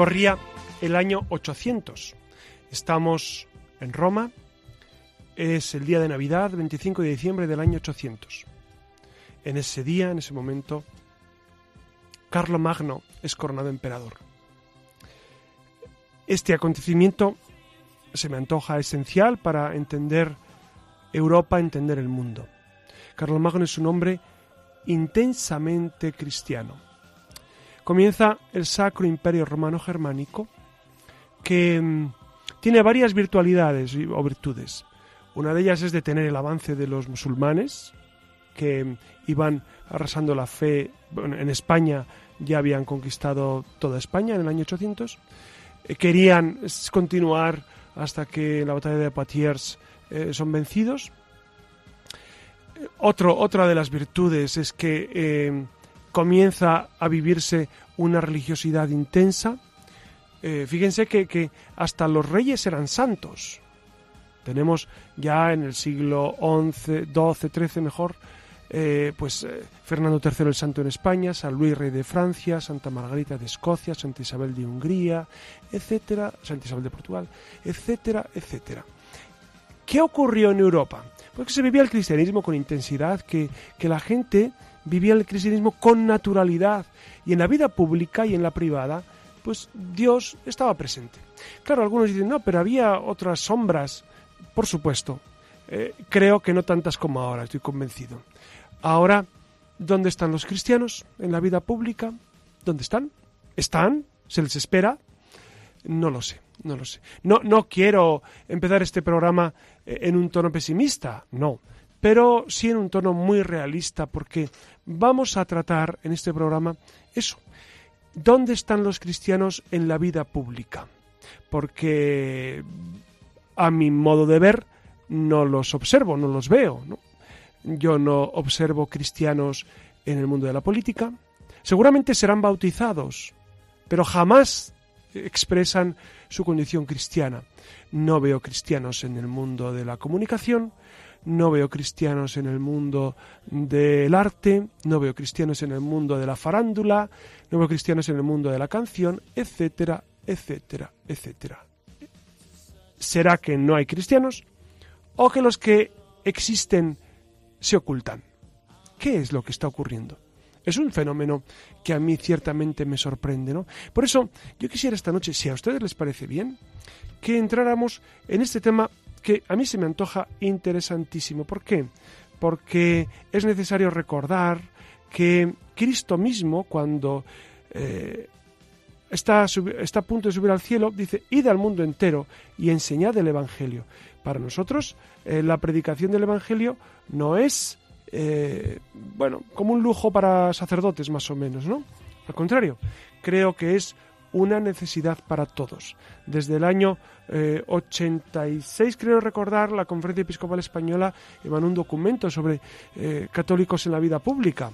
Corría el año 800. Estamos en Roma. Es el día de Navidad, 25 de diciembre del año 800. En ese día, en ese momento, Carlo Magno es coronado emperador. Este acontecimiento se me antoja esencial para entender Europa, entender el mundo. Carlo Magno es un hombre intensamente cristiano comienza el Sacro Imperio Romano Germánico, que mm, tiene varias virtualidades o virtudes. Una de ellas es detener el avance de los musulmanes, que mm, iban arrasando la fe. en España ya habían conquistado toda España en el año 800. Eh, querían continuar hasta que en la batalla de Poitiers eh, son vencidos. Eh, otro, otra de las virtudes es que comienza a vivirse una religiosidad intensa. Eh, fíjense que, hasta los reyes eran santos. Tenemos ya en el siglo XI, XII, XIII mejor, eh, pues eh, Fernando III el Santo en España, San Luis Rey de Francia, Santa Margarita de Escocia, Santa Isabel de Hungría, etcétera, Santa Isabel de Portugal, etcétera, etcétera. ¿Qué ocurrió en Europa? Porque se vivía el cristianismo con intensidad, que, que la gente vivía el cristianismo con naturalidad y en la vida pública y en la privada, pues Dios estaba presente. Claro, algunos dicen, no, pero había otras sombras, por supuesto. Eh, creo que no tantas como ahora, estoy convencido. Ahora, ¿dónde están los cristianos en la vida pública? ¿Dónde están? ¿Están? ¿Se les espera? No lo sé, no lo sé. No, no quiero empezar este programa eh, en un tono pesimista, no pero sí en un tono muy realista, porque vamos a tratar en este programa eso. ¿Dónde están los cristianos en la vida pública? Porque a mi modo de ver no los observo, no los veo. Yo no observo cristianos en el mundo de la política. Seguramente serán bautizados, pero jamás expresan su condición cristiana. No veo cristianos en el mundo de la comunicación, no veo cristianos en el mundo del arte, no veo cristianos en el mundo de la farándula, no veo cristianos en el mundo de la canción, etcétera, etcétera, etcétera. ¿Será que no hay cristianos? ¿O que los que existen se ocultan? ¿Qué es lo que está ocurriendo? Es un fenómeno que a mí ciertamente me sorprende, ¿no? Por eso yo quisiera esta noche, si a ustedes les parece bien, que entráramos en este tema que a mí se me antoja interesantísimo. ¿Por qué? Porque es necesario recordar que Cristo mismo, cuando eh, está, está, a punto de subir al cielo, dice, id al mundo entero y enseñad el Evangelio. Para nosotros, eh, la predicación del Evangelio no es, eh, bueno, como un lujo para sacerdotes más o menos, ¿no? Al contrario, creo que es una necesidad para todos. Desde el año 86, eh, creo recordar, la Conferencia Episcopal Española emanó un documento sobre eh, católicos en la vida pública.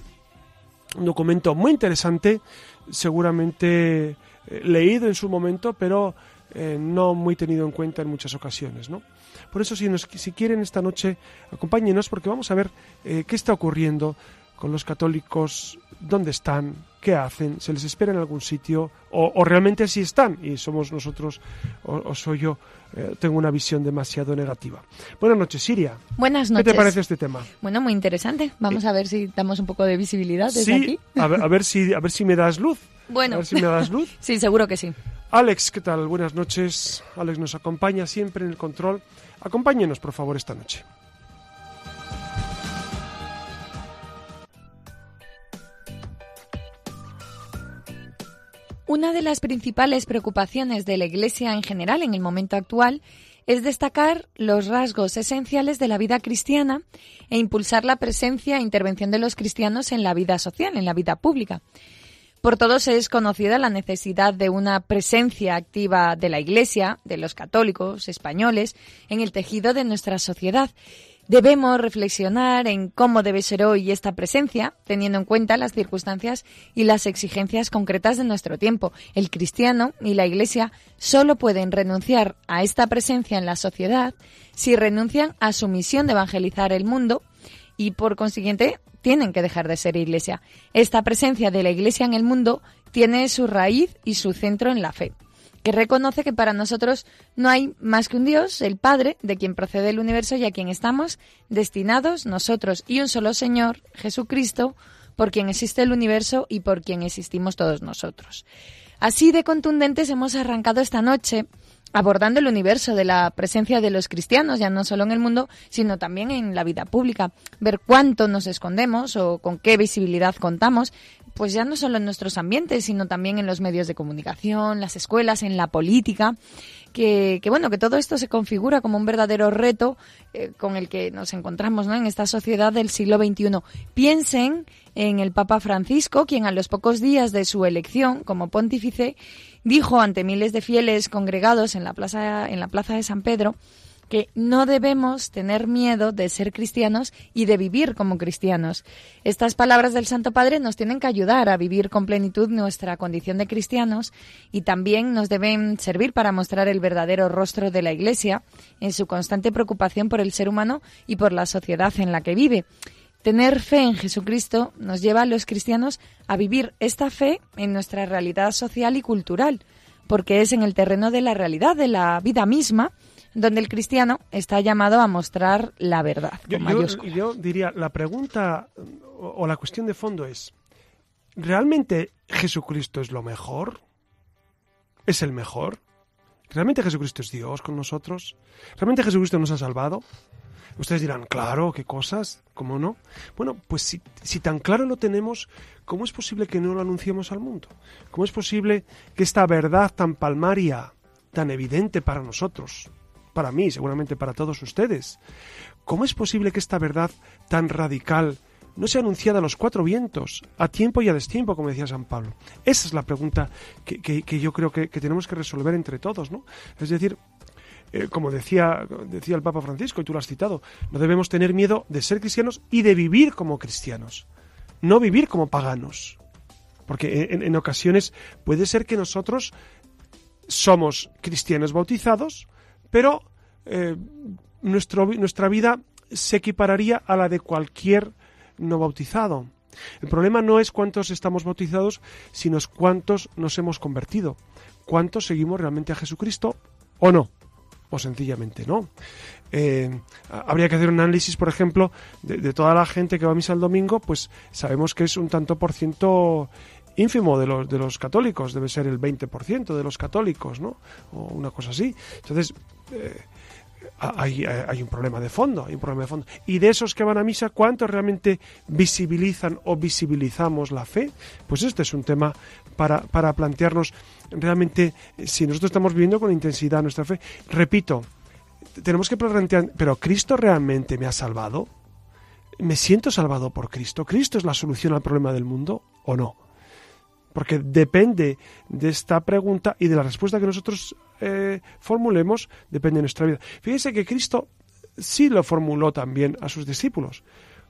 Un documento muy interesante, seguramente eh, leído en su momento, pero no muy tenido en cuenta en muchas ocasiones. ¿no? Por eso, si, nos, si quieren esta noche, acompáñenos porque vamos a ver qué está ocurriendo con los católicos, dónde están, qué hacen, se les espera en algún sitio o, realmente así están y somos nosotros o, soy yo, eh, tengo una visión demasiado negativa. Buenas noches, Siria. Buenas noches. ¿Qué te parece este tema? Bueno, muy interesante. Vamos a ver si damos un poco de visibilidad desde sí, aquí. A ver, a ver, si, a ver si me das luz. Bueno. A ver si me das luz. sí, seguro que sí. Alex, ¿qué tal? Buenas noches. Alex nos acompaña siempre en el control. Acompáñenos, por favor, esta noche. Una de las principales preocupaciones de la Iglesia en general en el momento actual es destacar los rasgos esenciales de la vida cristiana e impulsar la presencia e intervención de los cristianos en la vida social, en la vida pública. Por todos es conocida la necesidad de una presencia activa de la Iglesia, de los católicos españoles, en el tejido de nuestra sociedad Debemos reflexionar en cómo debe ser hoy esta presencia, teniendo en cuenta las circunstancias y las exigencias concretas de nuestro tiempo. El cristiano y la Iglesia solo pueden renunciar a esta presencia en la sociedad si renuncian a su misión de evangelizar el mundo y, por consiguiente, tienen que dejar de ser Iglesia. Esta presencia de la Iglesia en el mundo tiene su raíz y su centro en la fe que reconoce que para nosotros no hay más que un Dios, el Padre, de quien procede el universo y a quien estamos destinados nosotros, y un solo Señor, Jesucristo, por quien existe el universo y por quien existimos todos nosotros. Así de contundentes hemos arrancado esta noche abordando el universo de la presencia de los cristianos, ya no solo en el mundo, sino también en la vida pública. Ver cuánto nos escondemos o con qué visibilidad contamos, pues ya no solo en nuestros ambientes, sino también en los medios de comunicación, las escuelas, en la política, que, bueno, que todo esto se configura como un verdadero reto eh, con el que nos encontramos ¿no? en esta sociedad del siglo XXI. Piensen en el Papa Francisco, quien a los pocos días de su elección como pontífice dijo ante miles de fieles congregados en la plaza, en la plaza de San Pedro que no debemos tener miedo de ser cristianos y de vivir como cristianos. Estas palabras del Santo Padre nos tienen que ayudar a vivir con plenitud nuestra condición de cristianos y también nos deben servir para mostrar el verdadero rostro de la Iglesia en su constante preocupación por el ser humano y por la sociedad en la que vive. Tener fe en Jesucristo nos lleva a los cristianos a vivir esta fe en nuestra realidad social y cultural, porque es en el terreno de la realidad, de la vida misma, donde el cristiano está llamado a mostrar la verdad. Yo, diría, la pregunta o, la cuestión de fondo es, ¿realmente Jesucristo es lo mejor? ¿Es el mejor? ¿Realmente Jesucristo es Dios con nosotros? ¿Realmente Jesucristo nos ha salvado? Ustedes dirán, claro, qué cosas, ¿cómo no? Bueno, pues si, tan claro lo tenemos, ¿cómo es posible que no lo anunciemos al mundo? ¿Cómo es posible que esta verdad tan palmaria, tan evidente para nosotros, para mí, seguramente para todos ustedes. ¿Cómo es posible que esta verdad tan radical no sea anunciada a los cuatro vientos, a tiempo y a destiempo, como decía San Pablo? Esa es la pregunta que, yo creo que, tenemos que resolver entre todos, ¿no? Es decir, eh, como decía, decía el Papa Francisco, y tú lo has citado, no debemos tener miedo de ser cristianos y de vivir como cristianos, no vivir como paganos. Porque en ocasiones puede ser que nosotros somos cristianos bautizados, pero eh, nuestra vida se equipararía a la de cualquier no bautizado. El problema no es cuántos estamos bautizados, sino es cuántos nos hemos convertido, cuántos seguimos realmente a Jesucristo o no, o sencillamente no. Eh, habría que hacer un análisis, por ejemplo, de, toda la gente que va a misa el domingo, pues sabemos que es un tanto por ciento ínfimo de los, de los católicos, debe ser el 20% de los católicos, ¿no? O una cosa así. Entonces, eh, hay, hay, un problema de fondo, hay un problema de fondo. Y de esos que van a misa, ¿cuántos realmente visibilizan o visibilizamos la fe? Pues este es un tema para, para plantearnos realmente si nosotros estamos viviendo con intensidad nuestra fe. Repito, tenemos que plantear, pero ¿Cristo realmente me ha salvado? ¿Me siento salvado por Cristo? ¿Cristo es la solución al problema del mundo o no? porque depende de esta pregunta y de la respuesta que nosotros eh, formulemos, depende de nuestra vida. Fíjense que Cristo sí lo formuló también a sus discípulos.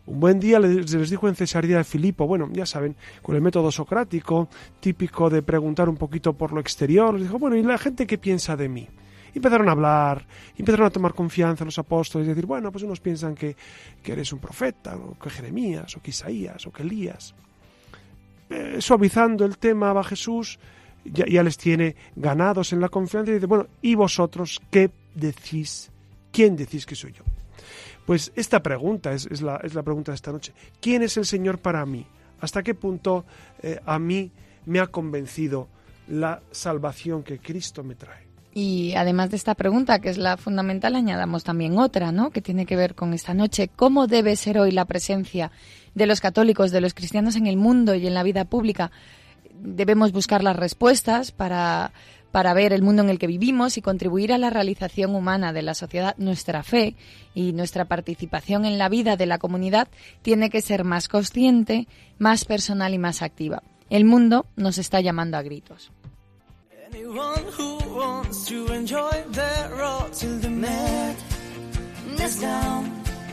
Un buen día les, dijo en Cesarea de Filipo, bueno, ya saben, con el método socrático, típico de preguntar un poquito por lo exterior, les dijo, bueno, ¿y la gente qué piensa de mí? Empezaron a hablar, empezaron a tomar confianza los apóstoles y decir, bueno, pues unos piensan que, que eres un profeta, o que Jeremías, o que Isaías, o que Elías. Eh, suavizando el tema va Jesús, ya, les tiene ganados en la confianza y dice, bueno, ¿y vosotros qué decís? ¿Quién decís que soy yo? Pues esta pregunta es, la, es la, pregunta de esta noche. ¿Quién es el Señor para mí? ¿Hasta qué punto eh, a mí me ha convencido la salvación que Cristo me trae. Y además de esta pregunta, que es la fundamental, añadamos también otra, ¿no? Que tiene que ver con esta noche. ¿Cómo debe ser hoy la presencia de los católicos, de los cristianos en el mundo y en la vida pública? Debemos buscar las respuestas para, para ver el mundo en el que vivimos y contribuir a la realización humana de la sociedad. Nuestra fe y nuestra participación en la vida de la comunidad tiene que ser más consciente, más personal y más activa. El mundo nos está llamando a gritos.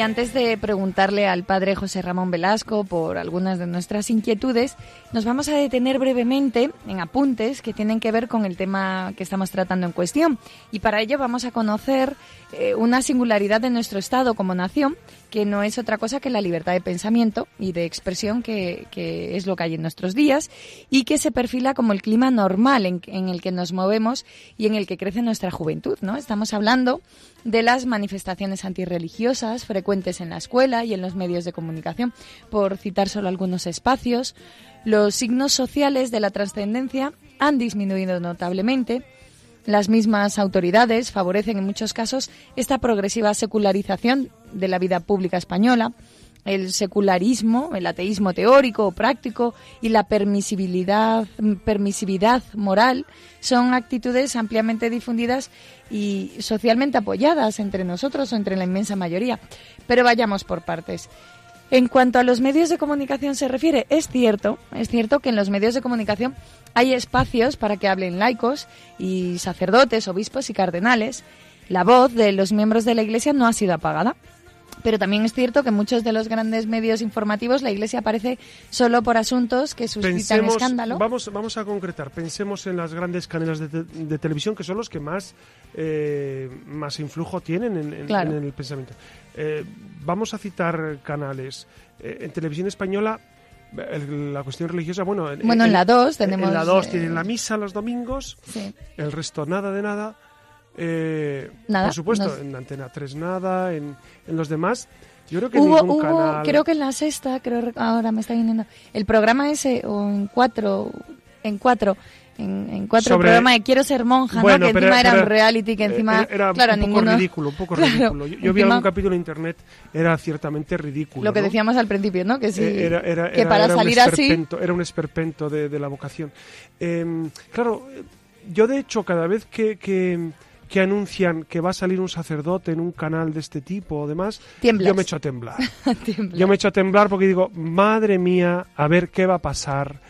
Y antes de preguntarle al padre José Ramón Velasco por algunas de nuestras inquietudes, nos vamos a detener brevemente en apuntes que tienen que ver con el tema que estamos tratando en cuestión. Y para ello vamos a conocer eh, una singularidad de nuestro Estado como nación, que no es otra cosa que la libertad de pensamiento y de expresión, que, es lo que hay en nuestros días, y que se perfila como el clima normal en, en el que nos movemos y en el que crece nuestra juventud. ¿no? Estamos hablando de las manifestaciones antirreligiosas frecuentes en la escuela y en los medios de comunicación, por citar solo algunos espacios. Los signos sociales de la trascendencia han disminuido notablemente. Las mismas autoridades favorecen en muchos casos esta progresiva secularización de la vida pública española el secularismo, el ateísmo teórico o práctico y la permisibilidad, permisividad moral son actitudes ampliamente difundidas y socialmente apoyadas entre nosotros o entre la inmensa mayoría. Pero vayamos por partes. En cuanto a los medios de comunicación se refiere, es cierto, es cierto que en los medios de comunicación hay espacios para que hablen laicos y sacerdotes, obispos y cardenales. La voz de los miembros de la Iglesia no ha sido apagada. Pero también es cierto que en muchos de los grandes medios informativos la Iglesia aparece solo por asuntos que suscitan escándalo. Vamos, vamos a concretar. Pensemos en las grandes cadenas de, televisión que son los que más, eh, más influjo tienen en, el pensamiento. Eh, vamos a citar canales. Eh, en televisión española la cuestión religiosa, bueno, en, bueno, en la 2 tenemos... En la 2 tienen la misa los domingos, el resto nada de nada. Eh, por supuesto, en Antena 3 nada, en, los demás. Yo creo que ningún canal... creo que en la sexta, creo ahora me está viniendo, el programa ese, o en cuatro, en cuatro, en, cuatro el programa de Quiero ser monja, ¿no? que encima era un reality, que encima, era claro, un poco ridículo, un poco ridículo. Yo, vi algún capítulo en internet, era ciertamente ridículo. Lo que decíamos al principio, ¿no? Que sí, eh, que para salir así... Era un esperpento de, la vocación. Em, claro, yo de hecho, cada vez que que anuncian que va a salir un sacerdote en un canal de este tipo o demás, yo me echo a temblar. yo me echo a temblar porque digo, madre mía, a ver qué va a pasar.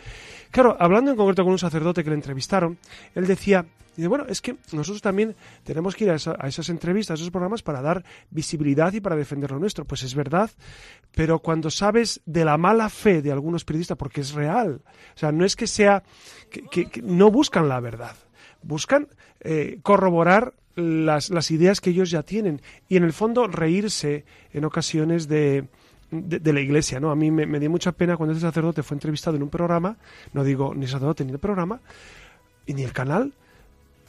Claro, hablando en concreto con un sacerdote que le entrevistaron, él decía, bueno, es que nosotros también tenemos que ir a, a, esas entrevistas, a esos programas para dar visibilidad y para defender lo nuestro. Pues es verdad, pero cuando sabes de la mala fe de algunos periodistas, porque es real, o sea, no es que sea, que no buscan la verdad, buscan eh, corroborar las, ideas que ellos ya tienen y en el fondo reírse en ocasiones de, de, la iglesia. ¿no? A mí me, dio mucha pena cuando ese sacerdote fue entrevistado en un programa, no digo ni sacerdote ni el programa, y ni el canal,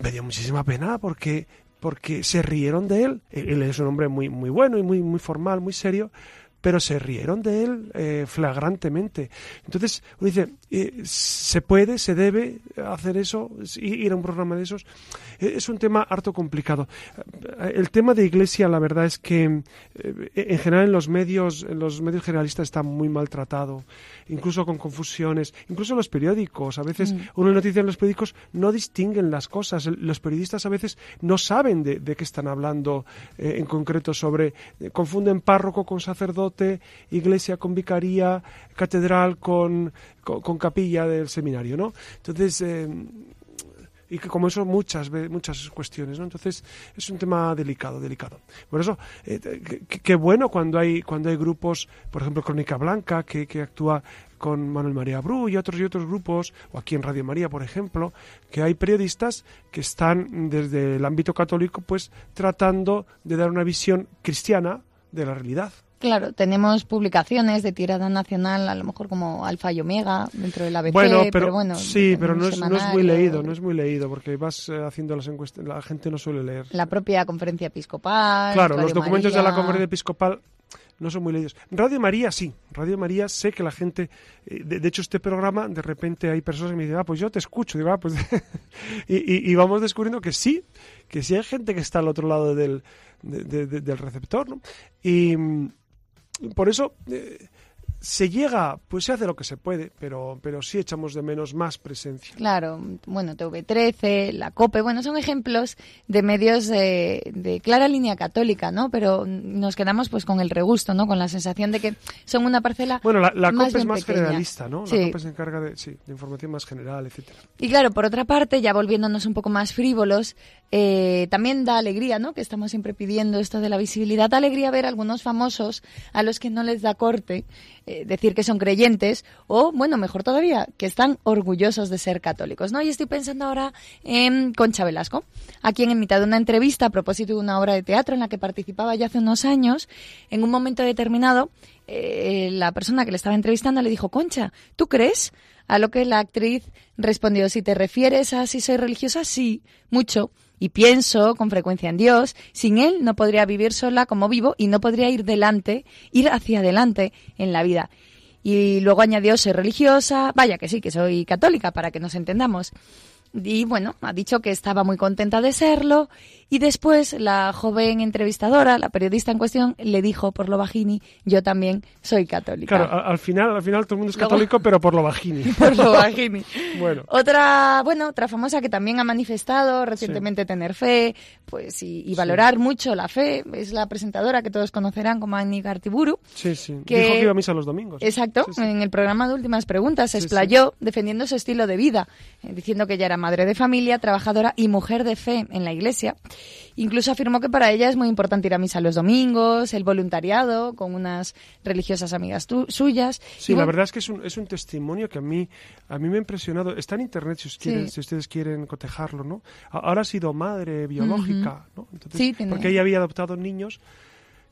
me dio muchísima pena porque porque se rieron de él. Él es un hombre muy, muy bueno y muy, muy formal, muy serio, pero se rieron de él eh, flagrantemente. Entonces, uno dice, eh, ¿se puede, se debe hacer eso, ir a un programa de esos? Eh, es un tema harto complicado. El tema de iglesia, la verdad es que en general en los medios, en los medios generalistas está muy maltratado, incluso con confusiones, incluso en los periódicos. A veces mm. uno en noticias en los periódicos no distinguen las cosas. Los periodistas a veces no saben de, de qué están hablando en concreto sobre, confunden párroco con sacerdote, iglesia con vicaría, catedral con, con, capilla del seminario, ¿no? Entonces, eh, y que como eso muchas muchas cuestiones, ¿no? Entonces es un tema delicado, delicado. Por eso eh, qué bueno cuando hay cuando hay grupos, por ejemplo Crónica Blanca que, que actúa con Manuel María Bru y otros y otros grupos, o aquí en Radio María, por ejemplo, que hay periodistas que están desde el ámbito católico, pues tratando de dar una visión cristiana de la realidad. Claro, tenemos publicaciones de tirada nacional, a lo mejor como Alfa y Omega dentro del ABC, bueno, pero, bueno, sí, pero no es, no es, muy leído, no es muy leído porque vas eh, haciendo las encuestas, la gente no suele leer. La propia conferencia episcopal. Claro, los documentos de la conferencia episcopal no son muy leídos. Radio María sí, Radio María sé que la gente, eh, de, hecho este programa, de repente hay personas que me dicen, ah, pues yo te escucho, digo, ah, pues y, vamos descubriendo que sí, que sí hay gente que está al otro lado del, del receptor, ¿no? Y mm, por eso... Eh, se llega, pues se hace lo que se puede, pero, pero sí echamos de menos más presencia. Claro, bueno, TV13, la COPE, bueno, son ejemplos de medios de, clara línea católica, ¿no? Pero nos quedamos pues con el regusto, ¿no? Con la sensación de que son una parcela Bueno, la, COPE es más generalista, ¿no? La COPE se encarga de, sí, de información más general, etcétera. Y claro, por otra parte, ya volviéndonos un poco más frívolos, eh, también da alegría, ¿no? Que estamos siempre pidiendo esto de la visibilidad, da alegría ver a algunos famosos a los que no les da corte eh, decir que son creyentes o, bueno, mejor todavía, que están orgullosos de ser católicos, ¿no? Y estoy pensando ahora en Concha Velasco, a quien en mitad de una entrevista a propósito de una obra de teatro en la que participaba ya hace unos años, en un momento determinado, eh, la persona que le estaba entrevistando le dijo, Concha, ¿tú crees? A lo que la actriz respondió, si te refieres a si soy religiosa, sí, mucho y pienso con frecuencia en Dios, sin Él no podría vivir sola como vivo y no podría ir delante, ir hacia adelante en la vida. Y luego añadió, soy religiosa, vaya que sí, que soy católica, para que nos entendamos. Y bueno, ha dicho que estaba muy contenta de serlo y después la joven entrevistadora, la periodista en cuestión, le dijo por lo bajini, yo también soy católica. Claro, al final, al final todo el mundo es católico, pero por lo bajini. por lo bajini. bueno. Otra, bueno, otra famosa que también ha manifestado recientemente tener fe, pues y, valorar mucho la fe, es la presentadora que todos conocerán como Annie Gartiburu. Sí, sí. Que, Dijo que iba a misa los domingos. Exacto. En el programa de Últimas Preguntas se explayó defendiendo su estilo de vida, eh, diciendo que ella era madre de familia, trabajadora y mujer de fe en la iglesia. Incluso afirmó que para ella es muy importante ir a misa los domingos, el voluntariado con unas religiosas amigas suyas. Sí, la verdad es que es un, es un testimonio que a mí, a mí me ha impresionado. Está en internet si, si ustedes quieren cotejarlo, ¿no? Ahora ha sido madre biológica, ¿no? sí, porque ella había adoptado niños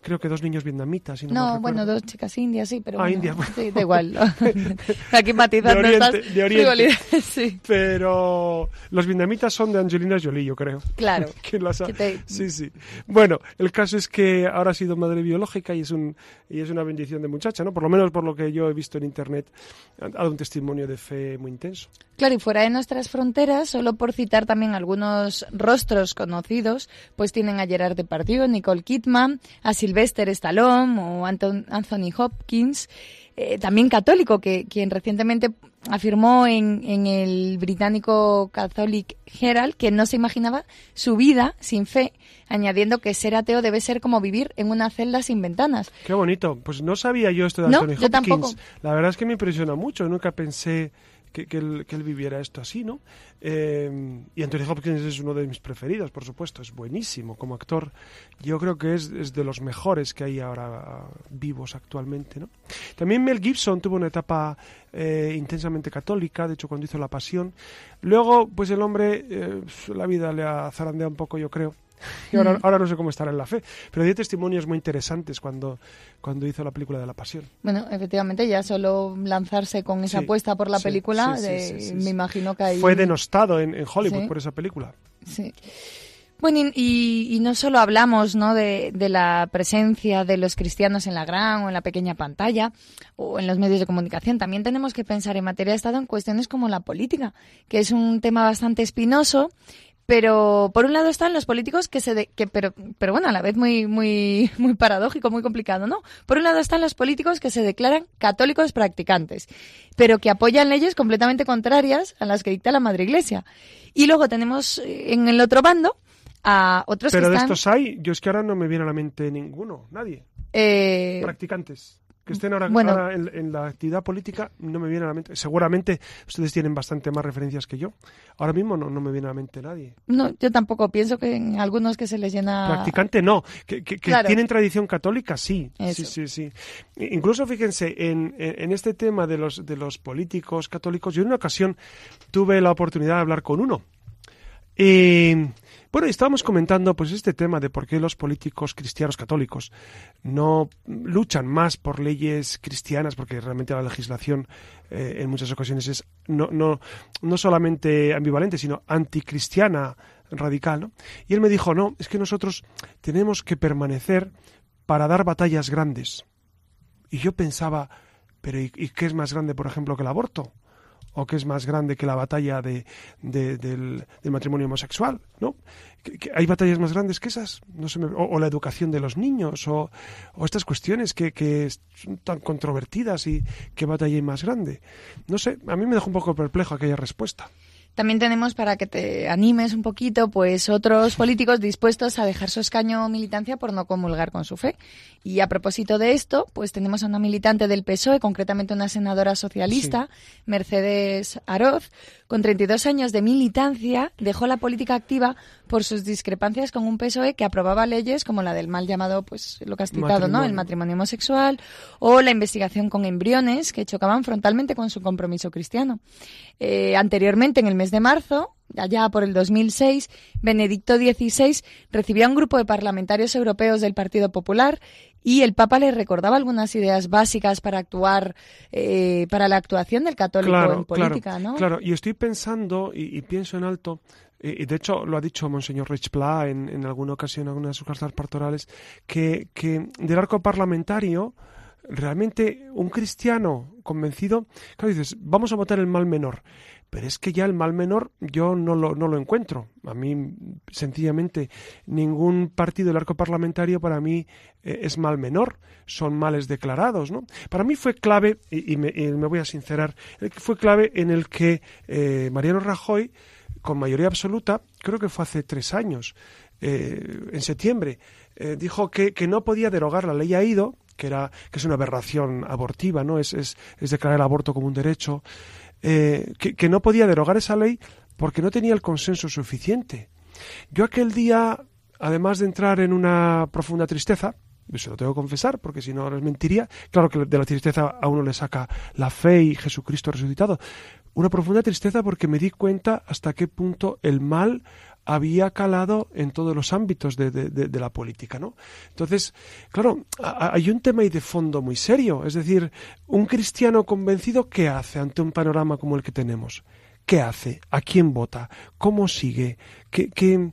creo que dos niños vietnamitas. no, bueno, dos chicas indias, sí, pero. Ah, indias. Sí, da igual. Aquí matizando de oriente, de oriente. sí. Pero los vietnamitas son de Angelina Jolie, yo creo. Claro. Sí, sí. Bueno, el caso es que ahora ha sido madre biológica y es, un, y es una bendición de muchacha, ¿no? Por lo menos por lo que yo he visto en internet, ha dado un testimonio de fe muy intenso. Claro, y fuera de nuestras fronteras, solo por citar también algunos rostros conocidos, pues tienen a Gerard Depardieu, Nicole Kidman, a Sylvester Stallone o Anthony Hopkins, eh, también católico, que quien recientemente afirmó en, en, el británico Catholic Herald que no se imaginaba su vida sin fe, añadiendo que ser ateo debe ser como vivir en una celda sin ventanas. Qué bonito. Pues no sabía yo esto de Anthony Hopkins. Tampoco. La verdad es que me impresiona mucho. Nunca pensé que, él, que, él, viviera esto así, ¿no? Eh, y Anthony Hopkins es uno de mis preferidos, por supuesto, es buenísimo como actor. Yo creo que es, es de los mejores que hay ahora vivos actualmente, ¿no? También Mel Gibson tuvo una etapa eh, intensamente católica, de hecho cuando hizo La Pasión. Luego, pues el hombre, eh, la vida le ha zarandeado un poco, yo creo y ahora, ahora, no sé cómo estará en la fe. Pero dio testimonios muy interesantes cuando, cuando hizo la película de la pasión. Bueno, efectivamente, ya solo lanzarse con esa apuesta por la película, me imagino que hay... Fue denostado en, Hollywood por esa película. Sí. Bueno, y, no solo hablamos ¿no? De, de, la presencia de los cristianos en la gran o en la pequeña pantalla o en los medios de comunicación, también tenemos que pensar en materia de Estado en cuestiones como la política, que es un tema bastante espinoso pero por un lado están los políticos que se que pero pero bueno a la vez muy muy muy paradójico muy complicado no por un lado están los políticos que se declaran católicos practicantes pero que apoyan leyes completamente contrarias a las que dicta la madre iglesia. Y luego tenemos eh, en el otro bando a otros pero de estos hay yo es que ahora no me viene a la mente ninguno nadie. Eh, practicantes que estén ahora, en, la actividad política no me viene a la mente. Seguramente ustedes tienen bastante más referencias que yo. Ahora mismo no, no me viene a la mente nadie. No, yo tampoco. Pienso que en algunos que se les llena... Practicante no. Que, tienen tradición católica, sí. Sí, sí, sí. Incluso fíjense, en, en este tema de los, de los políticos católicos, yo en una ocasión tuve la oportunidad de hablar con uno. Y bueno, estábamos comentando pues este tema de por qué los políticos cristianos católicos no luchan más por leyes cristianas, porque realmente la legislación eh, en muchas ocasiones es no, no, no solamente ambivalente, sino anticristiana radical. ¿no? Y él me dijo, no, es que nosotros tenemos que permanecer para dar batallas grandes. Y yo pensaba, pero ¿y, qué es más grande, por ejemplo, que el aborto? O que es más grande que la batalla de, del, matrimonio homosexual, ¿no? ¿Hay batallas más grandes que esas? No o, la educación de los niños, o, estas cuestiones que, que, son tan controvertidas y qué batalla hay más grande. No sé, a mí me dejó un poco perplejo aquella respuesta. También tenemos para que te animes un poquito, pues otros políticos dispuestos a dejar su escaño o militancia por no comulgar con su fe. Y a propósito de esto, pues tenemos a una militante del PSOE, concretamente una senadora socialista, Mercedes Aroz, con 32 años de militancia, dejó la política activa por sus discrepancias con un PSOE que aprobaba leyes como la del mal llamado, pues lo que has citado, ¿no? El matrimonio homosexual o la investigación con embriones que chocaban frontalmente con su compromiso cristiano. Eh, anteriormente, en el mes de marzo, allá por el 2006, Benedicto XVI recibió a un grupo de parlamentarios europeos del Partido Popular y el Papa le recordaba algunas ideas básicas para actuar, eh, para la actuación del católico en política, ¿no? Claro, y estoy pensando y, pienso en alto, y de hecho lo ha dicho Monseñor Rich Pla en, en alguna ocasión, en alguna de sus cartas pastorales, que, que del arco parlamentario realmente un cristiano convencido, claro, dices, vamos a votar el mal menor. Pero es que ya el mal menor yo no lo, no lo encuentro. A mí, sencillamente, ningún partido del arco parlamentario para mí eh, es mal menor. Son males declarados, ¿no? Para mí fue clave, y, me, voy a sincerar, fue clave en el que eh, Mariano Rajoy, con mayoría absoluta, creo que fue hace tres años, eh, en septiembre, dijo que, que no podía derogar la ley AIDO, que, era, que es una aberración abortiva, ¿no? Es, es, es declarar el aborto como un derecho. Eh, que, no podía derogar esa ley porque no tenía el consenso suficiente. Yo aquel día, además de entrar en una profunda tristeza, se lo tengo que confesar, porque si no les mentiría, claro que de la tristeza a uno le saca la fe y Jesucristo resucitado. Una profunda tristeza porque me di cuenta hasta qué punto el mal había calado en todos los ámbitos de, la política, ¿no? Entonces, claro, hay un tema ahí de fondo muy serio. Es decir, un cristiano convencido, ¿qué hace ante un panorama como el que tenemos? ¿Qué hace? ¿A quién vota? ¿Cómo sigue? ¿Qué,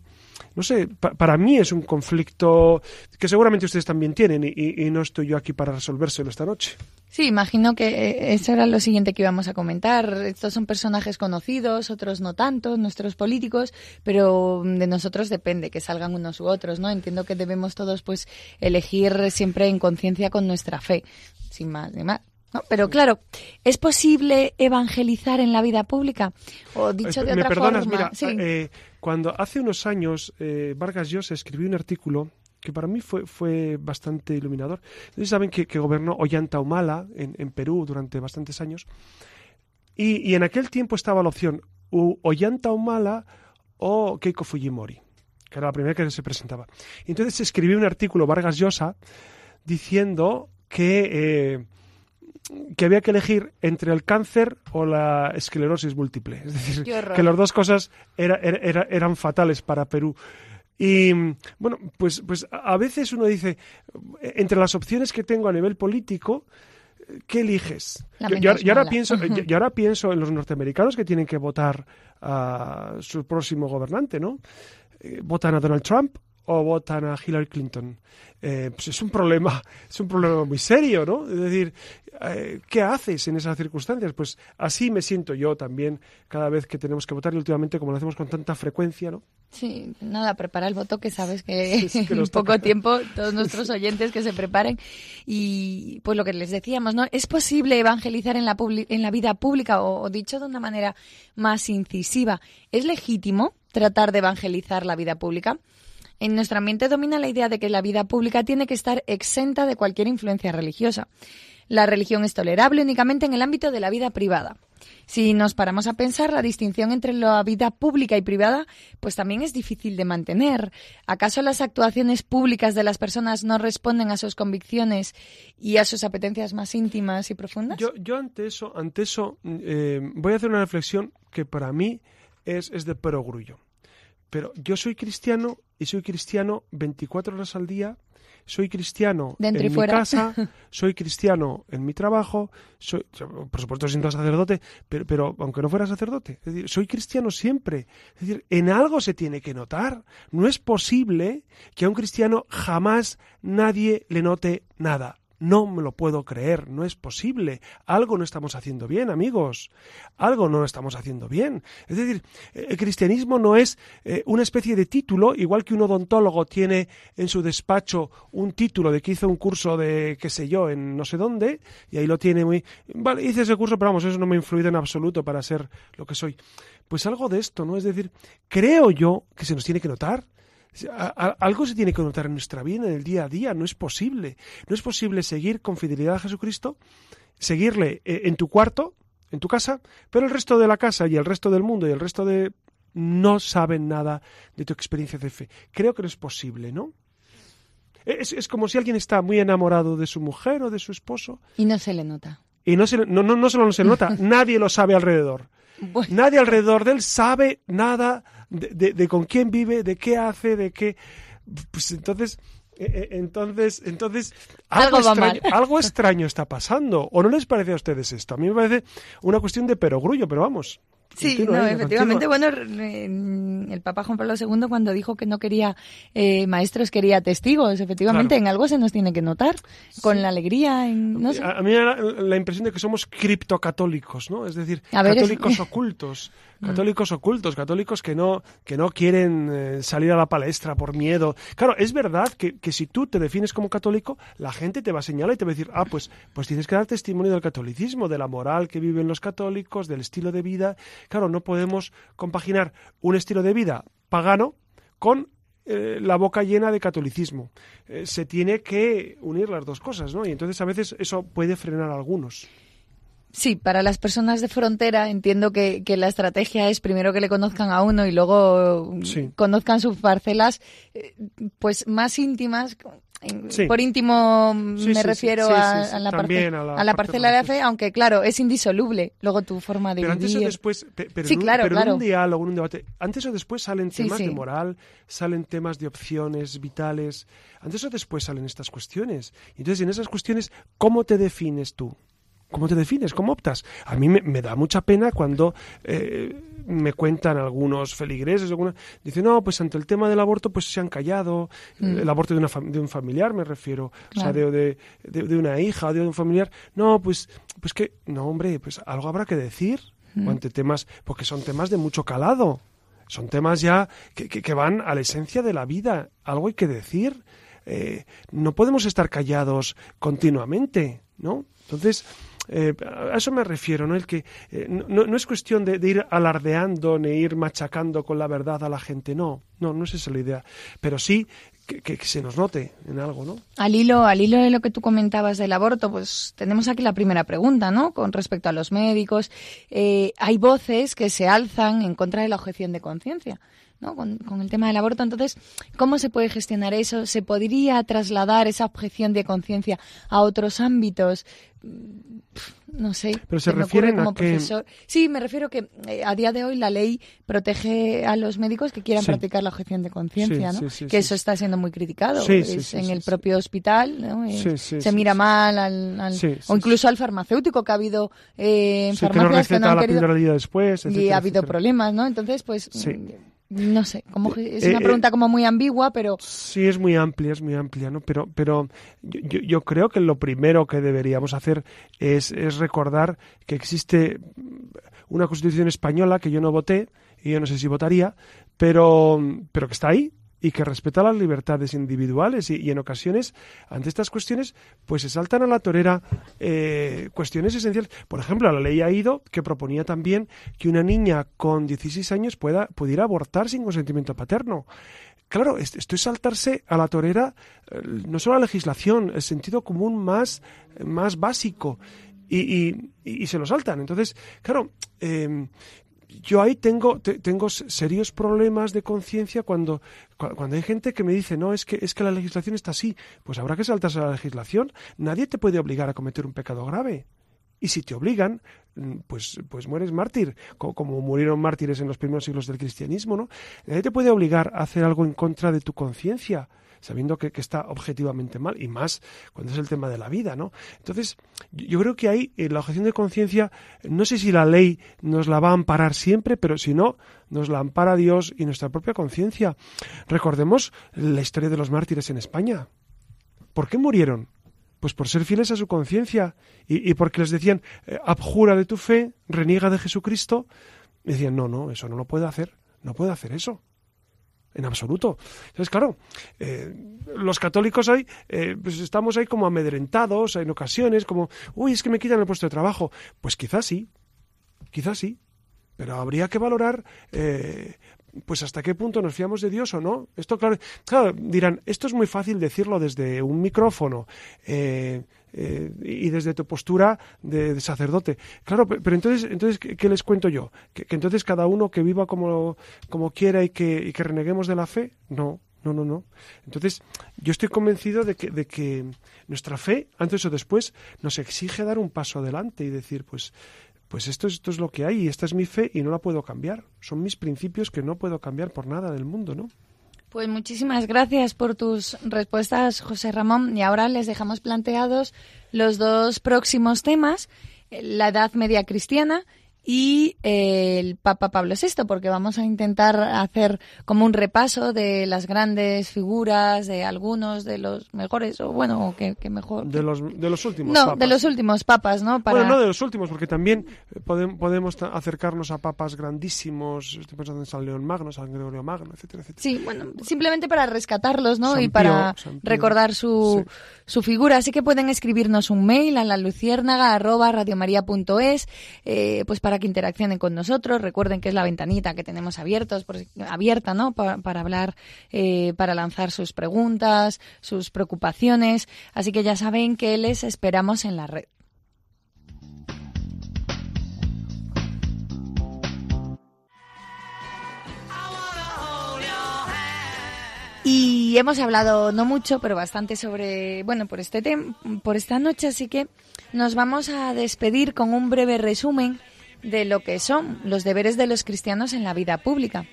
no sé, para mí es un conflicto que seguramente ustedes también tienen y, no estoy yo aquí para resolvérselo esta noche. Sí, imagino que eh, eso era lo siguiente que íbamos a comentar. Estos son personajes conocidos, otros no tanto, nuestros políticos, pero de nosotros depende que salgan unos u otros, ¿no? Entiendo que debemos todos pues elegir siempre en conciencia con nuestra fe, sin más ni más. ¿No? Pero claro, ¿es posible evangelizar en la vida pública? O dicho de otra forma, mira, eh, cuando hace unos años eh, Vargas Llosa escribió un artículo que para mí fue, fue bastante iluminador. Ustedes saben que, gobernó Ollanta Humala en, en, Perú durante bastantes años. Y, en aquel tiempo estaba la opción Ollanta Humala o Keiko Fujimori, que era la primera que se presentaba. Y entonces escribió un artículo Vargas Llosa diciendo que eh, que había que elegir entre el cáncer o la esclerosis múltiple. Es decir, que las dos cosas eran fatales para Perú. Y bueno, pues, pues a veces uno dice, entre las opciones que tengo a nivel político, ¿qué eliges? Yo, ahora pienso, yo, ahora pienso en los norteamericanos que tienen que votar a su próximo gobernante, ¿no? Eh, ¿Votan a Donald Trump o votan a Hillary Clinton? Eh, pues es un problema, es un problema muy serio, ¿no? Es decir, eh, ¿qué haces en esas circunstancias? Pues así me siento yo también cada vez que tenemos que votar y últimamente como lo hacemos con tanta frecuencia, ¿no? Sí, nada, prepara el voto que sabes que, en poco tiempo todos nuestros oyentes que se preparen y pues lo que les decíamos, ¿no? ¿Es posible evangelizar en la, en la vida pública o dicho de una manera más incisiva, ¿es legítimo tratar de evangelizar la vida pública? En nuestra mente domina la idea de que la vida pública tiene que estar exenta de cualquier influencia religiosa. La religión es tolerable únicamente en el ámbito de la vida privada. Si nos paramos a pensar, la distinción entre la vida pública y privada, pues también es difícil de mantener. ¿Acaso las actuaciones públicas de las personas no responden a sus convicciones y a sus apetencias más íntimas y profundas? Yo, yo ante eso, ante eso eh, voy a hacer una reflexión que para mí es, es de perogrullo. Pero yo soy cristiano y soy cristiano 24 horas al día soy cristiano en mi casa, soy cristiano en mi trabajo, soy, por supuesto siendo sacerdote, pero, pero aunque no fuera sacerdote, es decir, soy cristiano siempre. Es decir, en algo se tiene que notar. No es posible que a un cristiano jamás nadie le note nada. No me lo puedo creer, no es posible. Algo no estamos haciendo bien, amigos. Algo no estamos haciendo bien. Es decir, el cristianismo no es eh, una especie de título, igual que un odontólogo tiene en su despacho un título de que hizo un curso de, qué sé yo, en no sé dónde, y ahí lo tiene muy... Vale, hice ese curso, pero vamos, eso no me ha influido en absoluto para ser lo que soy. Pues algo de esto, ¿no? Es decir, creo yo que se nos tiene que notar algo se tiene que notar en nuestra vida, en el día a día. No es posible. No es posible seguir con fidelidad a Jesucristo, seguirle eh, en tu cuarto, en tu casa, pero el resto de la casa y el resto del mundo y el resto de... no saben nada de tu experiencia de fe. Creo que no es posible, ¿no? Es, como si alguien está muy enamorado de su mujer o de su esposo. Y no se le nota. Y no, se, no, no, no solo no se le nota, nadie lo sabe alrededor. Nadie alrededor de él sabe nada de, con quién vive, de qué hace, de qué. Pues entonces. Eh, eh, entonces, entonces algo, extraño, algo extraño está pasando. ¿O no les parece a ustedes esto? A mí me parece una cuestión de perogrullo, pero vamos, Sí, no, efectivamente, bueno, el Papa Juan Pablo II cuando dijo que no quería eh, maestros, quería testigos, efectivamente, en algo se nos tiene que notar, con la alegría. no sé. A mí me da la, impresión de que somos criptocatólicos, ¿no? Es decir, católicos ocultos. Mm. católicos ocultos, católicos que no, que no quieren eh, salir a la palestra por miedo. Claro, es verdad que, que, si tú te defines como católico, la gente te va a señalar y te va a decir, ah, pues, pues tienes que dar testimonio del catolicismo, de la moral que viven los católicos, del estilo de vida. Claro, no podemos compaginar un estilo de vida pagano con eh, la boca llena de catolicismo. Eh, se tiene que unir las dos cosas, ¿no? Y entonces a veces eso puede frenar a algunos. Sí, para las personas de frontera entiendo que, la estrategia es primero que le conozcan a uno y luego conozcan sus parcelas eh, pues más íntimas. Por íntimo me refiero a, la a, la parcela de fe, aunque claro, es indisoluble luego tu forma de pero Antes o después, pero, en un, pero en un diálogo, en un debate, antes o después salen temas de moral, salen temas de opciones vitales, antes o después salen estas cuestiones. Entonces, en esas cuestiones, ¿cómo te defines tú? ¿Cómo te defines? ¿Cómo optas? A mí me, da mucha pena cuando eh, me cuentan algunos feligreses, alguna, dicen, no, pues ante el tema del aborto pues se han callado, mm. el aborto de, una de, un familiar me refiero, o sea, de, de, una hija de un familiar, no, pues, pues que, no, hombre, pues algo habrá que decir, mm. ante temas, porque son temas de mucho calado, son temas ya que, que, van a la esencia de la vida, algo hay que decir, eh, no podemos estar callados continuamente, ¿no? Entonces, eh, a eso me refiero, ¿no? El que eh, no, es cuestión de, ir alardeando ni ir machacando con la verdad a la gente, no, no, no es esa la idea. Pero sí que, se nos note en algo, ¿no? Al hilo, al hilo de lo que tú comentabas del aborto, pues tenemos aquí la primera pregunta, ¿no? Con respecto a los médicos, eh, hay voces que se alzan en contra de la objeción de conciencia. ¿No? Con, con, el tema del aborto. Entonces, ¿cómo se puede gestionar eso? ¿Se podría trasladar esa objeción de conciencia a otros ámbitos? no sé. Pero se refieren a que... Sí, me refiero que eh, a día de hoy la ley protege a los médicos que quieran practicar la objeción de conciencia, ¿no? que eso está siendo muy criticado. en el propio hospital, ¿no? Eh, se mira mal al, o incluso al farmacéutico que ha habido eh, farmacias que no, han querido... después, y ha habido problemas, ¿no? Entonces, pues no sé, como es una pregunta como muy ambigua, pero... Sí, es muy amplia, es muy amplia, ¿no? Pero, pero yo, yo creo que lo primero que deberíamos hacer es, es recordar que existe una constitución española que yo no voté, y yo no sé si votaría, pero, pero que está ahí, y que respeta las libertades individuales y, en ocasiones ante estas cuestiones pues se saltan a la torera eh, cuestiones esenciales por ejemplo la ley ha ido que proponía también que una niña con 16 años pueda pudiera abortar sin consentimiento paterno claro, esto es saltarse a la torera eh, no solo la legislación, el sentido común más, más básico. Y, y, se lo saltan. Entonces, claro, em, yo ahí tengo, tengo serios problemas de conciencia cuando, cuando hay gente que me dice, no, es que, es que la legislación está así. Pues habrá que saltarse a la legislación. Nadie te puede obligar a cometer un pecado grave. Y si te obligan, mm, pues, pues mueres mártir, como, murieron mártires en los primeros siglos del cristianismo, ¿no? Nadie te puede obligar a hacer algo en contra de tu conciencia, sabiendo que, está objetivamente mal, y más cuando es el tema de la vida, ¿no? Entonces, yo creo que ahí, en la objeción de conciencia, no sé si la ley nos la va a amparar siempre, pero si no, nos la ampara Dios y nuestra propia conciencia. Recordemos la historia de los mártires en España. ¿Por qué murieron? Pues por ser fieles a su conciencia y, porque les decían, eh, abjura de tu fe, reniega de Jesucristo. Y decían, no, no, eso no lo puede hacer, no puede hacer eso. En absoluto. Entonces, claro, eh, los católicos hoy eh, pues estamos ahí como amedrentados en ocasiones, como, uy, es que me quitan el puesto de trabajo. Pues quizás sí, quizás sí, pero habría que valorar pues hasta qué punto nos fiamos de Dios o no. Esto, claro, claro dirán, esto es muy fácil decirlo desde un micrófono eh, eh, y desde tu postura de, sacerdote. Claro, pero entonces, entonces ¿qué, les cuento yo? ¿Que, entonces cada uno que viva como, como quiera y que, y que reneguemos de la fe? No, no, no, no. Entonces, yo estoy convencido de que, de que nuestra fe, antes o después, nos exige dar un paso adelante y decir, pues, pues esto, esto es lo que hay y esta es mi fe y no la puedo cambiar. Son mis principios que no puedo cambiar por nada del mundo, ¿no? Pues muchísimas gracias por tus respuestas, José Ramón. Y ahora les dejamos planteados los dos próximos temas, la Edad Media Cristiana y eh, el Papa Pablo VI, porque vamos a intentar hacer como un repaso de las grandes figuras, de algunos de los mejores, o bueno, que, mejor. De los, de los últimos no, de los últimos papas, ¿no? Para... Bueno, no de los últimos, porque también eh, podemos, podemos acercarnos a papas grandísimos, estoy pensando en San León Magno, San Gregorio Magno, etcétera, etcétera. Sí, bueno, simplemente para rescatarlos, ¿no? y para recordar su, su figura. Así que pueden escribirnos un mail a la luciérnaga arroba radiomaria.es, eh, pues para que interaccionen con nosotros. Recuerden que es la ventanita que tenemos abiertos, abierta, ¿no? Para, hablar, eh, para lanzar sus preguntas, sus preocupaciones. Así que ya saben que les esperamos en la red. Y hemos hablado no mucho, pero bastante sobre, bueno, por este por esta noche, así que nos vamos a despedir con un breve resumen de lo que son los deberes de los cristianos en la vida pública.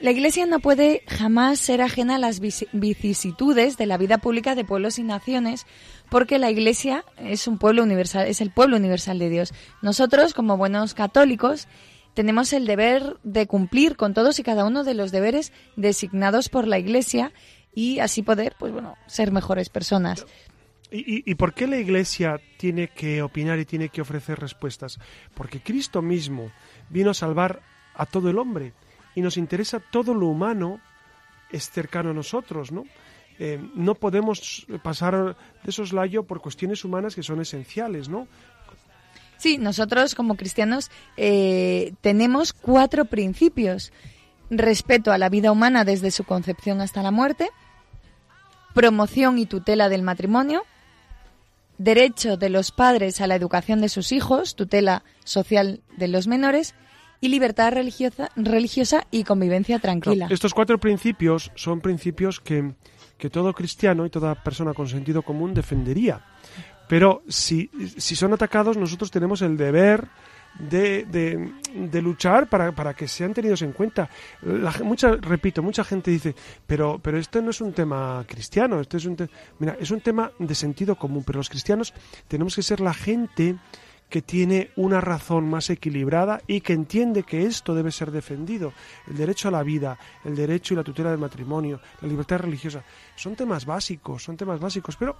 La Iglesia no puede jamás ser ajena a las vicisitudes de la vida pública de pueblos y naciones, porque la Iglesia es un pueblo universal, es el pueblo universal de Dios. Nosotros, como buenos católicos, tenemos el deber de cumplir con todos y cada uno de los deberes designados por la Iglesia y así poder, pues bueno, ser mejores personas. ¿Y, por qué la Iglesia tiene que opinar y tiene que ofrecer respuestas? Porque Cristo mismo vino a salvar a todo el hombre y nos interesa todo lo humano es cercano a nosotros, ¿no? Eh, no podemos pasar de soslayo por cuestiones humanas que son esenciales, ¿no? Sí, nosotros como cristianos eh, tenemos cuatro principios. Respeto a la vida humana desde su concepción hasta la muerte, promoción y tutela del matrimonio, derecho de los padres a la educación de sus hijos, tutela social de los menores y libertad religiosa, religiosa y convivencia tranquila. estos cuatro principios son principios que, que todo cristiano y toda persona con sentido común defendería. Pero si, si son atacados, nosotros tenemos el deber de, de, luchar para, para, que sean tenidos en cuenta. La, mucha, repito, mucha gente dice, pero, pero esto no es un tema cristiano, esto es un, mira, es un tema de sentido común, pero los cristianos tenemos que ser la gente que tiene una razón más equilibrada y que entiende que esto debe ser defendido. El derecho a la vida, el derecho y la tutela del matrimonio, la libertad religiosa, son temas básicos, son temas básicos, pero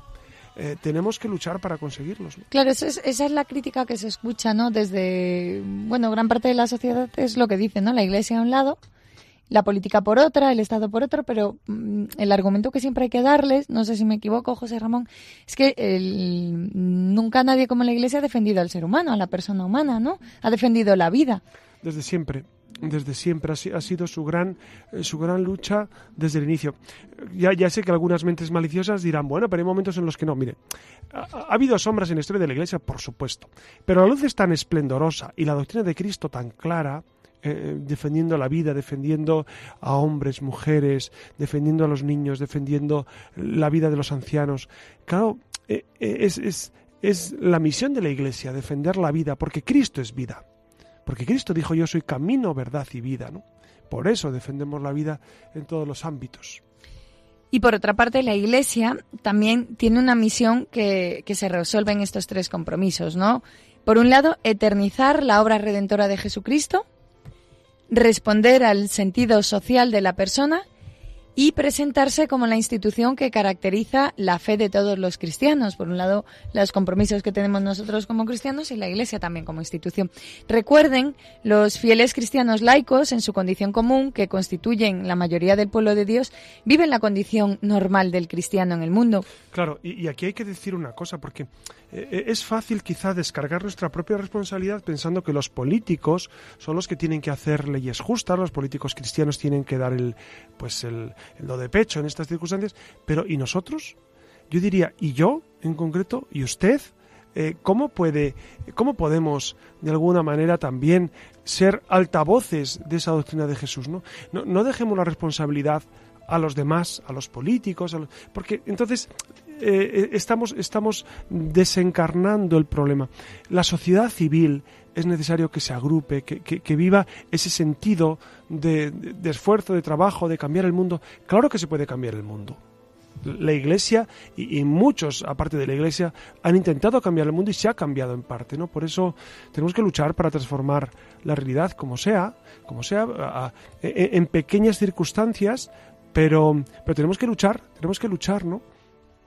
eh, tenemos que luchar para conseguirlos. Claro, esa es, esa es la crítica que se escucha, ¿no? Desde, bueno, gran parte de la sociedad es lo que dice, ¿no? La Iglesia a un lado, la política por otra, el Estado por otro, pero mm, el argumento que siempre hay que darles, no sé si me equivoco, José Ramón, es que nunca nadie como la Iglesia ha defendido al ser humano, a la persona humana, ¿no? Ha defendido la vida. Desde siempre desde siempre ha, sido su gran eh, su gran lucha desde el inicio ya, ya sé que algunas mentes maliciosas dirán bueno pero hay momentos en los que no mire ha, ha, habido sombras en la historia de la iglesia por supuesto pero la luz es tan esplendorosa y la doctrina de Cristo tan clara eh, defendiendo la vida, defendiendo a hombres, mujeres, defendiendo a los niños, defendiendo la vida de los ancianos. Claro, eh, es la misión de la Iglesia, defender la vida, porque Cristo es vida. Porque Cristo dijo yo soy camino, verdad y vida. ¿no? Por eso defendemos la vida en todos los ámbitos. Y por otra parte, la Iglesia también tiene una misión que, que se resuelve en estos tres compromisos, ¿no? Por un lado, eternizar la obra redentora de Jesucristo, responder al sentido social de la persona y presentarse como la institución que caracteriza la fe de todos los cristianos. Por un lado, los compromisos que tenemos nosotros como cristianos y la Iglesia también como institución. Recuerden, los fieles cristianos laicos, en su condición común, que constituyen la mayoría del pueblo de Dios, viven la condición normal del cristiano en el mundo. Claro, y, aquí hay que decir una cosa, porque eh, es fácil quizá descargar nuestra propia responsabilidad pensando que los políticos son los que tienen que hacer leyes justas, los políticos cristianos tienen que dar el, pues el, lo de pecho en estas circunstancias, pero ¿y nosotros? Yo diría, ¿y yo en concreto? ¿Y usted? Eh, ¿cómo, puede, ¿Cómo podemos, de alguna manera, también ser altavoces de esa doctrina de Jesús? No, no, dejemos la responsabilidad a los demás, a los políticos, porque entonces eh, estamos, estamos desencarnando el problema. La sociedad civil es necesario que se agrupe, que, que, viva ese sentido de, de, esfuerzo, de trabajo, de cambiar el mundo. Claro que se puede cambiar el mundo. La Iglesia y, muchos, aparte de la Iglesia, han intentado cambiar el mundo y se ha cambiado en parte, ¿no? Por eso tenemos que luchar para transformar la realidad como sea, como sea, a, a, en pequeñas circunstancias, pero, pero tenemos que luchar, tenemos que luchar, ¿no?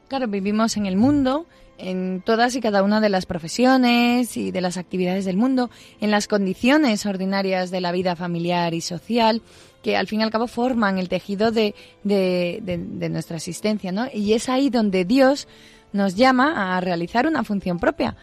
Claro, vivimos en el mundo, en todas y cada una de las profesiones y de las actividades del mundo, en las condiciones ordinarias de la vida familiar y social, que al fin y al cabo forman el tejido de, de, de, de nuestra existencia, ¿no? Y es ahí donde Dios nos llama a realizar una función propia,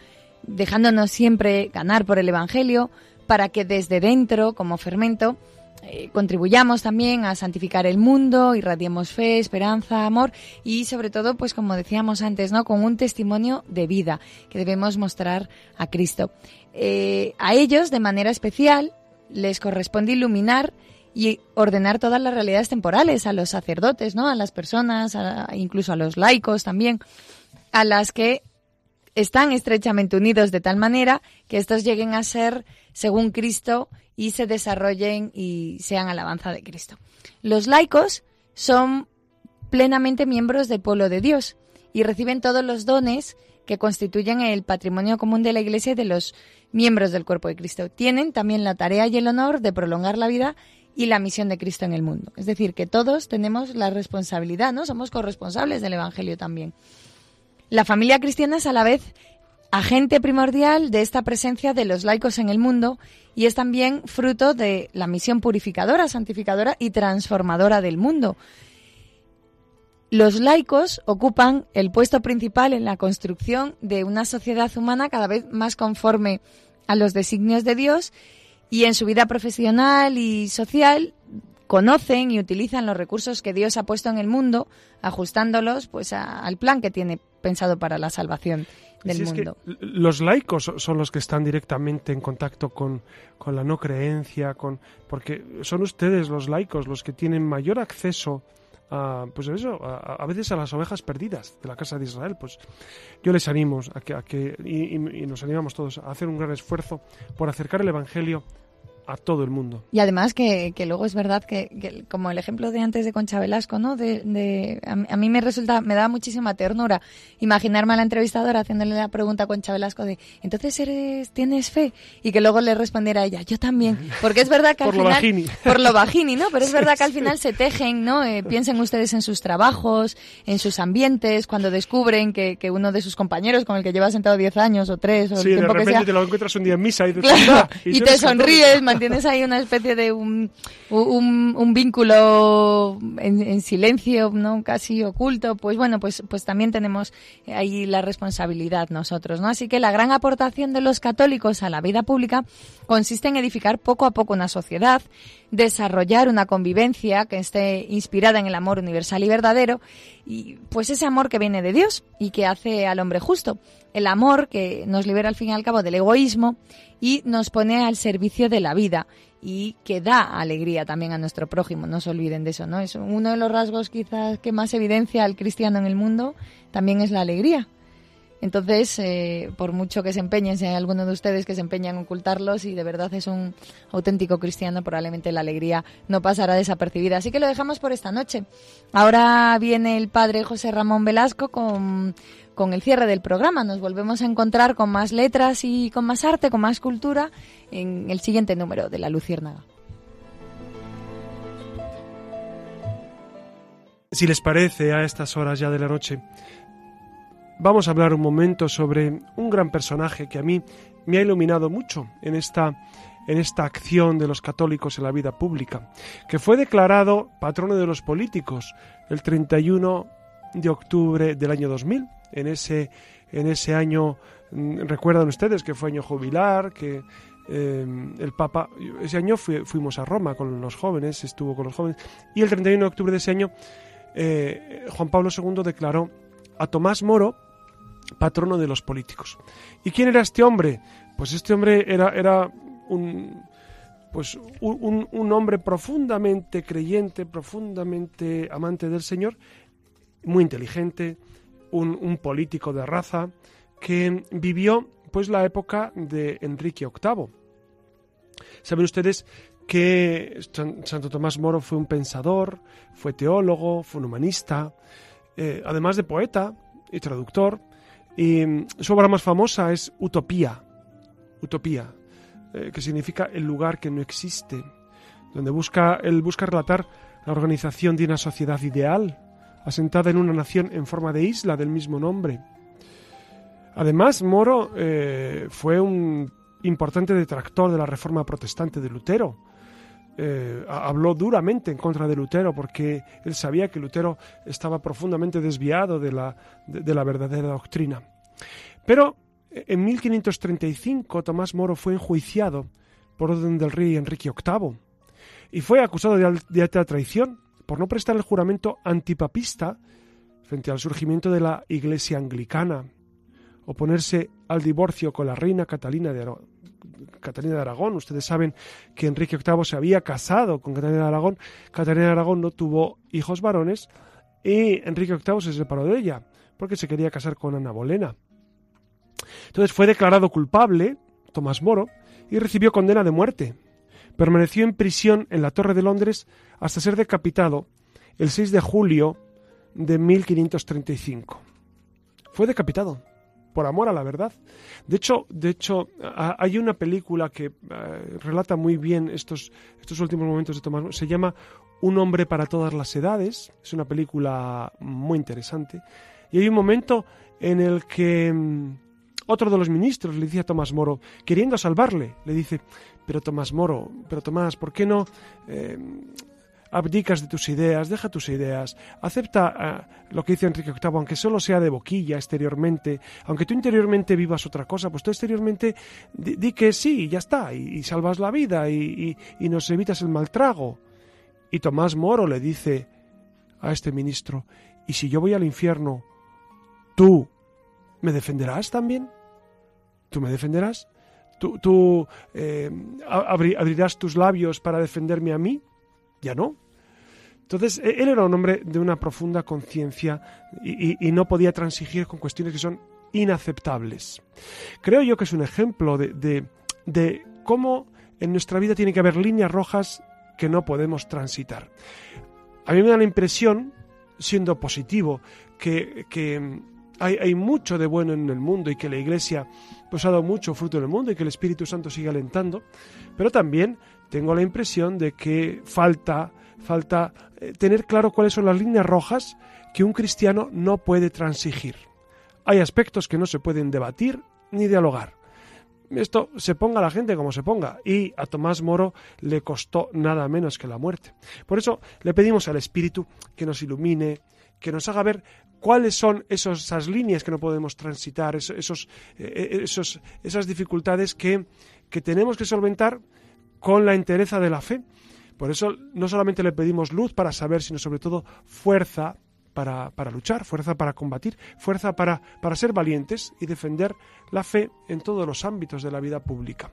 dejándonos siempre ganar por el Evangelio, para que desde dentro, como fermento, eh, contribuyamos también a santificar el mundo, irradiemos fe, esperanza, amor y sobre todo, pues como decíamos antes, ¿no? Con un testimonio de vida que debemos mostrar a Cristo. Eh, a ellos, de manera especial, les corresponde iluminar y ordenar todas las realidades temporales, a los sacerdotes, ¿no? A las personas, incluso a los laicos también, a las que están estrechamente unidos de tal manera que estos lleguen a ser, según Cristo, y se desarrollen y sean alabanza de Cristo. Los laicos son plenamente miembros del pueblo de Dios y reciben todos los dones que constituyen el patrimonio común de la Iglesia y de los miembros del cuerpo de Cristo. Tienen también la tarea y el honor de prolongar la vida y la misión de Cristo en el mundo. Es decir, que todos tenemos la responsabilidad, ¿no? Somos corresponsables del Evangelio también. La familia cristiana es a la vez agente primordial de esta presencia de los laicos en el mundo y es también fruto de la misión purificadora, santificadora y transformadora del mundo. Los laicos ocupan el puesto principal en la construcción de una sociedad humana cada vez más conforme a los designios de Dios y en su vida profesional y social conocen y utilizan los recursos que Dios ha puesto en el mundo, ajustándolos pues al plan que tiene pensado para la salvación del mundo. los laicos son los que están directamente en contacto con, con la no creencia, con porque son ustedes los laicos los que tienen mayor acceso a, pues eso, a, veces a las ovejas perdidas de la casa de Israel. Pues yo les animo a que, a que y, y, nos animamos todos a hacer un gran esfuerzo por acercar el Evangelio a todo el mundo. Y además que, que luego es verdad que, como el ejemplo de antes de Concha Velasco, ¿no? De, de a, mí me resulta, me da muchísima ternura imaginarme a la entrevistadora haciéndole la pregunta a Concha Velasco de, entonces eres, tienes fe? Y que luego le respondiera a ella, yo también. Porque es verdad que al por final... Lo bajini. Por lo bajini, ¿no? Pero es verdad que al final se tejen, ¿no? Eh, piensen ustedes en sus trabajos, en sus ambientes, cuando descubren que, que uno de sus compañeros con el que lleva sentado 10 años o 3 o sí, el tiempo de repente que sea, te lo encuentras un día en misa y, claro, ah, y, y te sonríes, mantienes ahí una especie de un, un, vínculo en, silencio, ¿no? Casi oculto, pues bueno, pues, pues también tenemos ahí la responsabilidad nosotros, ¿no? Así que la gran aportación de los católicos a la vida pública consiste en edificar poco a poco una sociedad, desarrollar una convivencia que esté inspirada en el amor universal y verdadero, y pues ese amor que viene de Dios y que hace al hombre justo el amor que nos libera al fin y al cabo del egoísmo y nos pone al servicio de la vida y que da alegría también a nuestro prójimo, no se olviden de eso, ¿no? Es uno de los rasgos quizás que más evidencia al cristiano en el mundo, también es la alegría. Entonces, eh, por mucho que se empeñen, si hay alguno de ustedes que se empeñan en ocultarlos y de verdad es un auténtico cristiano, probablemente la alegría no pasará desapercibida. Así que lo dejamos por esta noche. Ahora viene el padre José Ramón Velasco con con el cierre del programa. Nos volvemos a encontrar con más letras y con más arte, con más cultura en el siguiente número de La Luciérnaga. Si les parece, a estas horas ya de la noche, vamos a hablar un momento sobre un gran personaje que a mí me ha iluminado mucho en esta, en esta acción de los católicos en la vida pública, que fue declarado patrono de los políticos el 31 de octubre del año 2000 en ese, en ese año, mm, recuerdan ustedes que fue año jubilar, que eh, el Papa, ese año fuimos a Roma con los jóvenes, estuvo con los jóvenes, y el 31 de octubre de ese año eh, Juan Pablo II declaró a Tomás Moro patrono de los políticos. ¿Y quién era este hombre? Pues este hombre era, era un, pues un, un, hombre profundamente creyente, profundamente amante del Señor, muy inteligente, un, político de raza que vivió pues la época de Enrique VIII. Saben ustedes que Santo Tomás Moro fue un pensador, fue teólogo, fue un humanista, eh, además de poeta y traductor. Mm, su obra más famosa es Utopía, Utopía, eh, que significa el lugar que no existe, donde busca, él busca relatar la organización de una sociedad ideal, asentada en una nación en forma de isla del mismo nombre. Además, Moro eh, fue un importante detractor de la reforma protestante de Lutero. Eh, habló duramente en contra de Lutero porque él sabía que Lutero estaba profundamente desviado de la, de la verdadera doctrina. Pero en 1535 Tomás Moro fue enjuiciado por orden del rey Enrique VIII y fue acusado de, de alta traición por no prestar el juramento antipapista frente al surgimiento de la Iglesia anglicana, oponerse al divorcio con la reina Catalina de, Catalina de Aragón. Ustedes saben que Enrique VIII se había casado con Catalina de Aragón. Catalina de Aragón no tuvo hijos varones y Enrique VIII se separó de ella porque se quería casar con Ana Bolena. Entonces fue declarado culpable, Tomás Moro, y recibió condena de muerte. Permaneció en prisión en la Torre de Londres hasta ser decapitado el 6 de julio de 1535. Fue decapitado por amor a la verdad. De hecho, de hecho hay una película que eh, relata muy bien estos, estos últimos momentos de Tomás. Se llama Un hombre para todas las edades. Es una película muy interesante. Y hay un momento en el que mm, otro de los ministros le dice a Tomás Moro, queriendo salvarle, le dice, pero Tomás Moro, pero Tomás, ¿por qué no eh, abdicas de tus ideas, deja tus ideas, acepta eh, lo que dice Enrique VIII, aunque solo sea de boquilla exteriormente, aunque tú interiormente vivas otra cosa, pues tú exteriormente di, que sí, ya está, y, salvas la vida y, nos evitas el maltrago. Y Tomás Moro le dice a este ministro, ¿y si yo voy al infierno, tú me defenderás también? ¿Tú me defenderás? ¿Tú, eh, abrirás tus labios para defenderme a mí? Ya no. Entonces, e, él era un hombre de una profunda conciencia y, no podía transigir con cuestiones que son inaceptables. Creo yo que es un ejemplo de, cómo en nuestra vida tiene que haber líneas rojas que no podemos transitar. A mí me da la impresión, siendo positivo, que, hay, mucho de bueno en el mundo y que la Iglesia pues, ha dado mucho fruto en el mundo y que el Espíritu Santo sigue alentando, pero también tengo la impresión de que falta, falta eh, tener claro cuáles son las líneas rojas que un cristiano no puede transigir. Hay aspectos que no se pueden debatir ni dialogar. esto se ponga la gente como se ponga. Y a Tomás Moro le costó nada menos que la muerte. Por eso le pedimos al Espíritu que nos ilumine, que nos haga ver cuáles son esas líneas que no podemos transitar, esos, eh, esos, esas dificultades que, que tenemos que solventar con la entereza de la fe. Por eso no solamente le pedimos luz para saber, sino sobre todo fuerza para, para luchar, fuerza para combatir, fuerza para, para ser valientes y defender la fe en todos los ámbitos de la vida pública.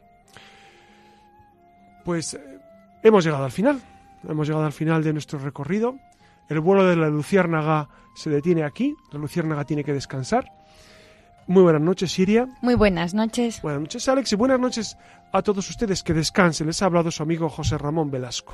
Pues eh, hemos llegado al final, hemos llegado al final de nuestro recorrido. El vuelo de la luciérnaga se detiene aquí, la luciérnaga tiene que descansar. Muy buenas noches, Siria. Muy buenas noches. Buenas noches, Alex, y buenas noches a todos ustedes. Que descansen. Les ha hablado su amigo José Ramón Velasco.